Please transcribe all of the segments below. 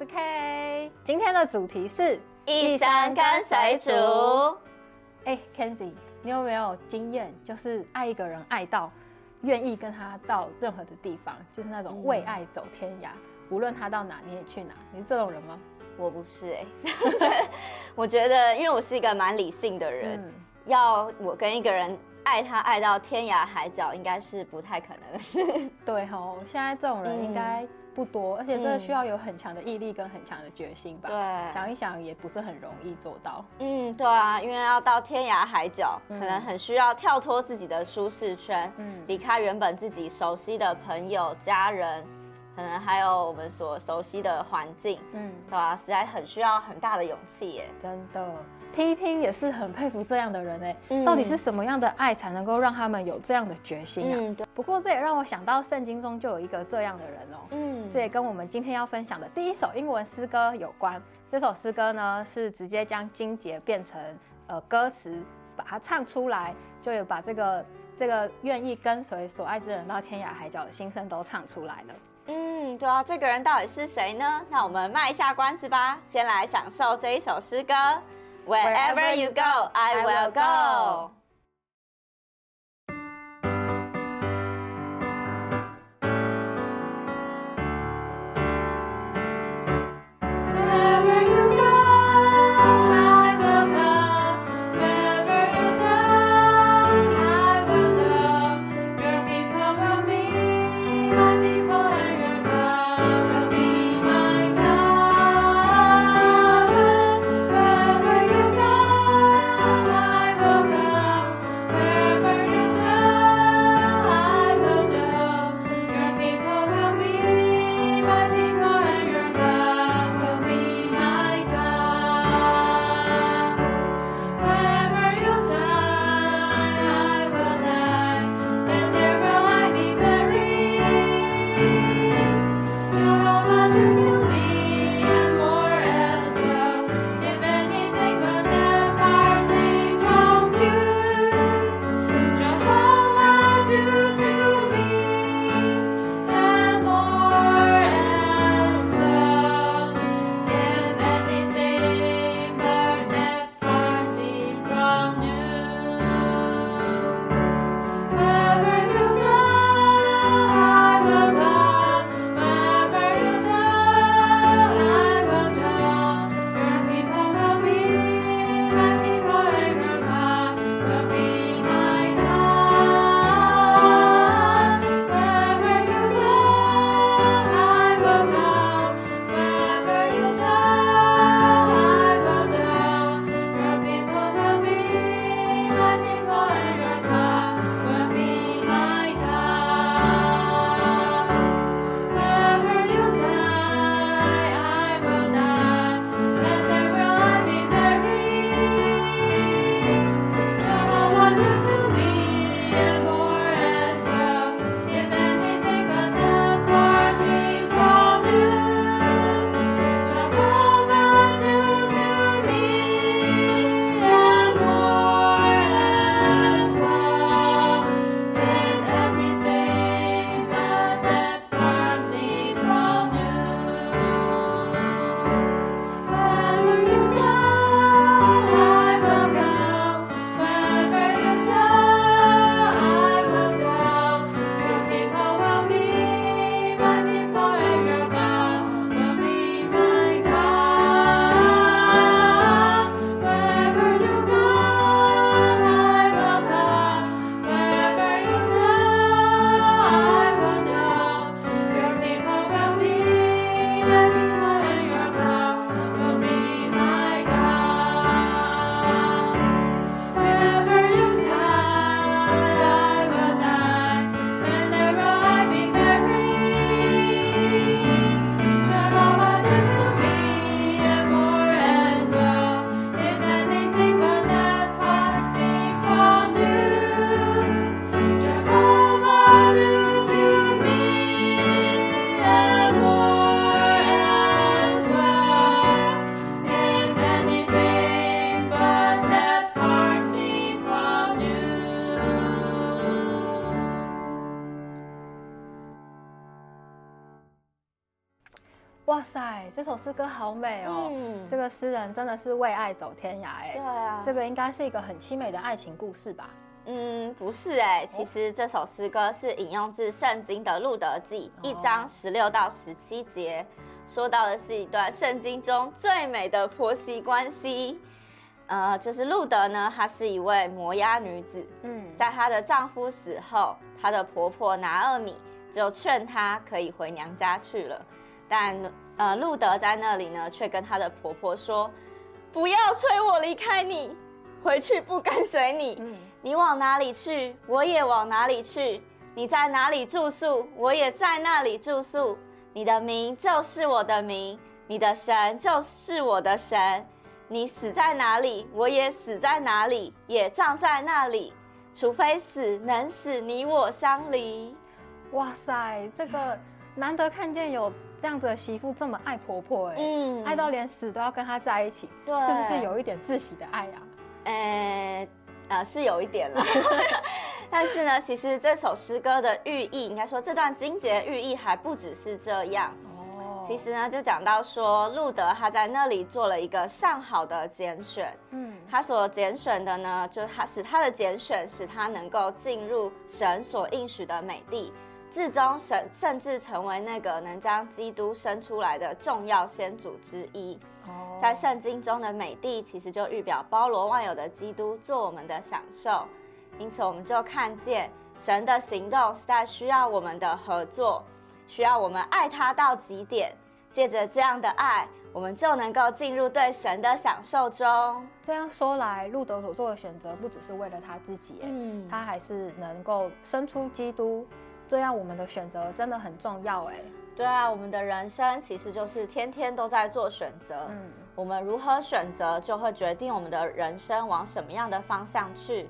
是 K。今天的主题是一生跟谁主。哎，Kenzie，你有没有经验，就是爱一个人爱到愿意跟他到任何的地方，就是那种为爱走天涯，无论他到哪你也去哪？你是这种人吗？我不是哎，我觉得，因为我是一个蛮理性的人，要我跟一个人爱他爱到天涯海角，应该是不太可能的事。对吼，现在这种人应该不多，而且这需要有很强的毅力跟很强的决心吧？对，想一想也不是很容易做到。嗯，对啊，因为要到天涯海角，可能很需要跳脱自己的舒适圈，嗯，离开原本自己熟悉的朋友、家人。可能还有我们所熟悉的环境，嗯，对啊？实在很需要很大的勇气耶，真的。听一听也是很佩服这样的人哎，到底是什么样的爱才能够让他们有这样的决心啊？嗯，对。不过这也让我想到圣经中就有一个这样的人哦，嗯，这也跟我们今天要分享的第一首英文诗歌有关。这首诗歌呢是直接将经节变成呃歌词，把它唱出来，就有把这个这个愿意跟随所爱之人到天涯海角的心声都唱出来了。嗯，对啊，这个人到底是谁呢？那我们卖一下关子吧，先来享受这一首诗歌。Wherever you go, I will go. 人真的是为爱走天涯哎。对啊，这个应该是一个很凄美的爱情故事吧？嗯，不是哎，其实这首诗歌是引用自圣经的路德记一章十六到十七节，说到的是一段圣经中最美的婆媳关系。呃，就是路德呢，她是一位摩押女子。嗯，在她的丈夫死后，她的婆婆拿厄米就劝她可以回娘家去了。但呃，路德在那里呢，却跟她的婆婆说：“不要催我离开你，回去不跟随你。嗯，你往哪里去，我也往哪里去；你在哪里住宿，我也在那里住宿。你的名就是我的名，你的神就是我的神。你死在哪里，我也死在哪里，也葬在那里。除非死能使你我相离。”哇塞，这个难得看见有。这样子的媳妇这么爱婆婆哎，嗯，爱到连死都要跟她在一起，对，是不是有一点窒息的爱啊？呃，呃，是有一点了。但是呢，其实这首诗歌的寓意，应该说这段经节寓意还不只是这样。哦，其实呢，就讲到说，路德他在那里做了一个上好的拣选。嗯，他所拣选的呢，就是他使他的拣选使他能够进入神所应许的美地。至终甚甚至成为那个能将基督生出来的重要先祖之一。哦，在圣经中的美帝其实就预表包罗万有的基督做我们的享受，因此我们就看见神的行动是在需要我们的合作，需要我们爱他到极点。借着这样的爱，我们就能够进入对神的享受中。这样说来，路德所做的选择不只是为了他自己，嗯，他还是能够生出基督。这样，我们的选择真的很重要哎。对啊，我们的人生其实就是天天都在做选择。嗯，我们如何选择，就会决定我们的人生往什么样的方向去。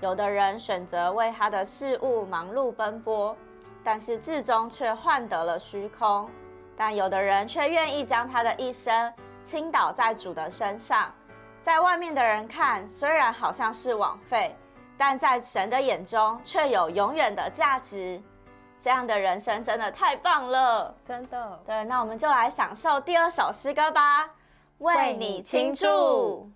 有的人选择为他的事物忙碌奔波，但是至终却换得了虚空；但有的人却愿意将他的一生倾倒在主的身上，在外面的人看，虽然好像是枉费。但在神的眼中却有永远的价值，这样的人生真的太棒了，真的。对，那我们就来享受第二首诗歌吧，为你倾注。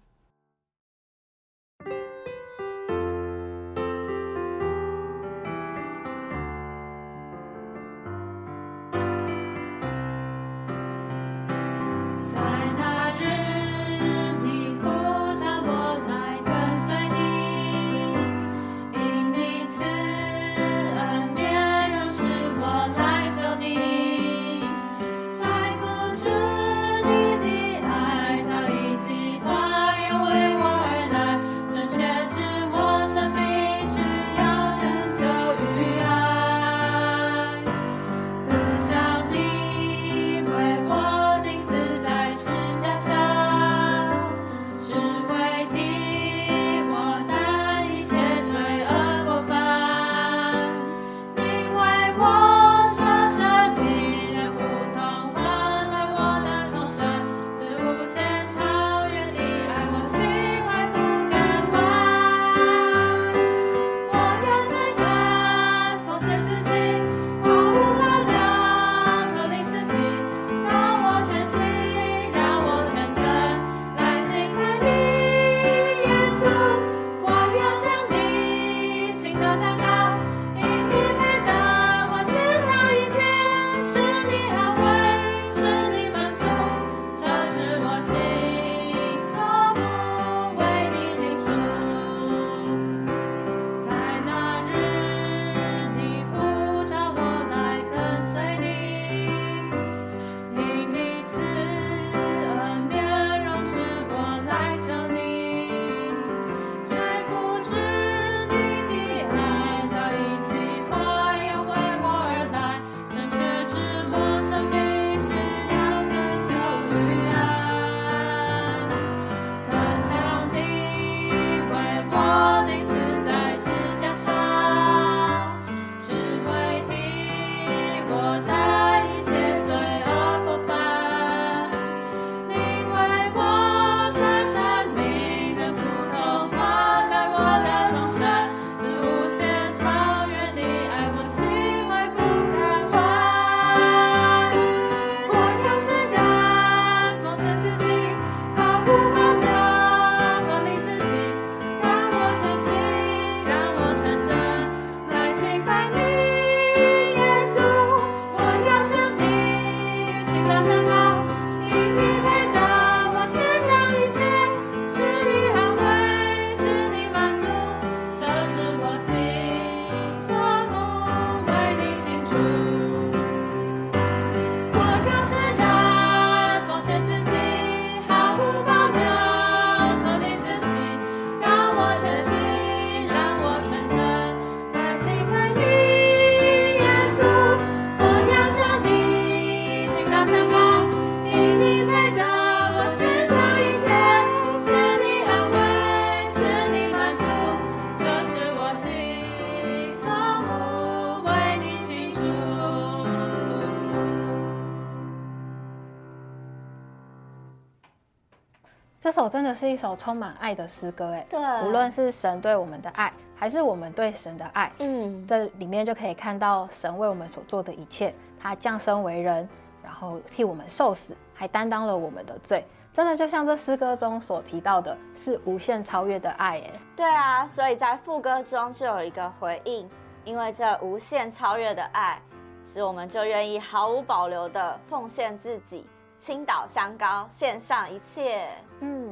是一首充满爱的诗歌，哎，对，无论是神对我们的爱，还是我们对神的爱，嗯，这里面就可以看到神为我们所做的一切，他降生为人，然后替我们受死，还担当了我们的罪，真的就像这诗歌中所提到的，是无限超越的爱，哎，对啊，所以在副歌中就有一个回应，因为这无限超越的爱，使我们就愿意毫无保留的奉献自己。倾倒香膏献上一切。嗯，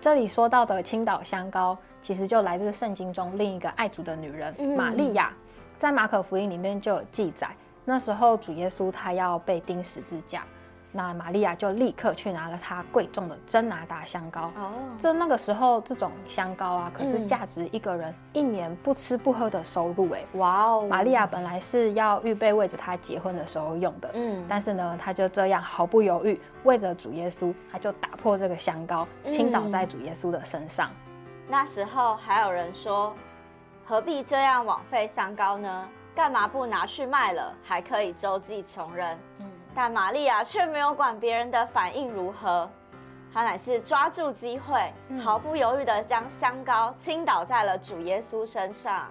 这里说到的青岛香膏，其实就来自圣经中另一个爱主的女人玛利亚，在马可福音里面就有记载，那时候主耶稣他要被钉十字架。那玛利亚就立刻去拿了她贵重的真拿达香膏。哦，这那个时候这种香膏啊，可是价值一个人一年不吃不喝的收入哎。哇哦！玛利亚本来是要预备为着她结婚的时候用的，嗯，但是呢，她就这样毫不犹豫为着主耶稣，她就打破这个香膏，倾倒在主耶稣的身上。那时候还有人说，何必这样枉费香膏呢？干嘛不拿去卖了，还可以周济穷人？嗯。但玛利亚却没有管别人的反应如何，她乃是抓住机会，毫不犹豫地将香膏倾倒在了主耶稣身上。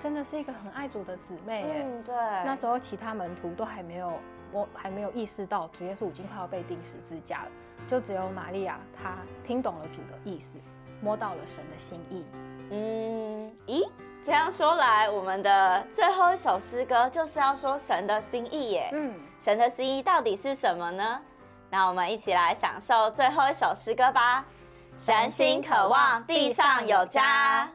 真的是一个很爱主的姊妹耶。嗯，对。那时候其他门徒都还没有，我还没有意识到主耶稣已经快要被钉十字架了，就只有玛利亚她听懂了主的意思，摸到了神的心意。嗯，咦，这样说来，我们的最后一首诗歌就是要说神的心意耶。嗯。神的心意到底是什么呢？那我们一起来享受最后一首诗歌吧。神心渴望地上有家。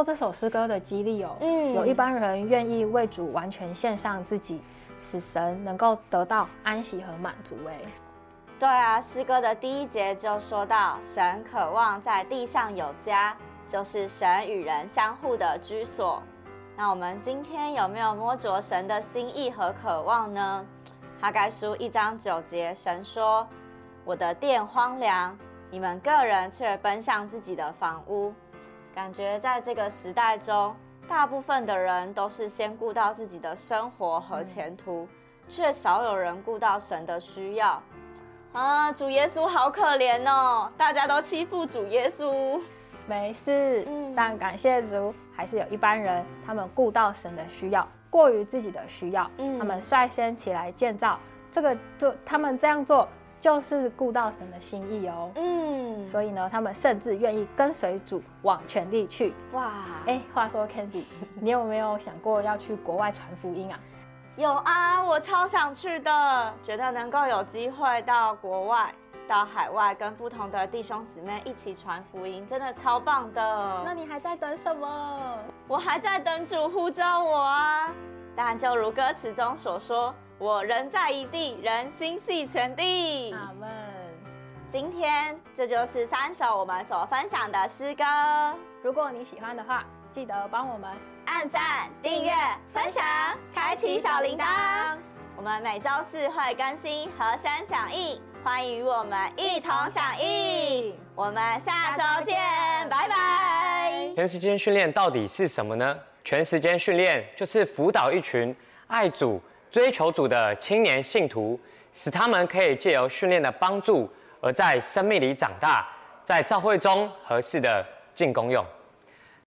受这首诗歌的激励哦。嗯，有一般人愿意为主完全献上自己，使神能够得到安息和满足。哎，对啊，诗歌的第一节就说到，神渴望在地上有家，就是神与人相互的居所。那我们今天有没有摸着神的心意和渴望呢？哈该书一章九节，神说：“我的殿荒凉，你们个人却奔向自己的房屋。”感觉在这个时代中，大部分的人都是先顾到自己的生活和前途，却少有人顾到神的需要。啊，主耶稣好可怜哦！大家都欺负主耶稣。没事，但感谢主，还是有一般人，他们顾到神的需要，过于自己的需要，他们率先起来建造。这个做他们这样做。就是顾到神的心意哦，嗯，所以呢，他们甚至愿意跟随主往全地去。哇，哎，话说 Candy，你有没有想过要去国外传福音啊？有啊，我超想去的，觉得能够有机会到国外、到海外，跟不同的弟兄姊妹一起传福音，真的超棒的。那你还在等什么？我还在等主呼召我啊！但就如歌词中所说。我人在一地，人心系全地。阿门。今天这就是三首我们所分享的诗歌。如果你喜欢的话，记得帮我们按赞、订阅、分享、开启小铃铛。我们每周四会更新和声响应，欢迎与我们一同响应。我们下周见，拜拜。全时间训练到底是什么呢？全时间训练就是辅导一群爱主。追求主的青年信徒，使他们可以借由训练的帮助，而在生命里长大，在教会中合适的进功用。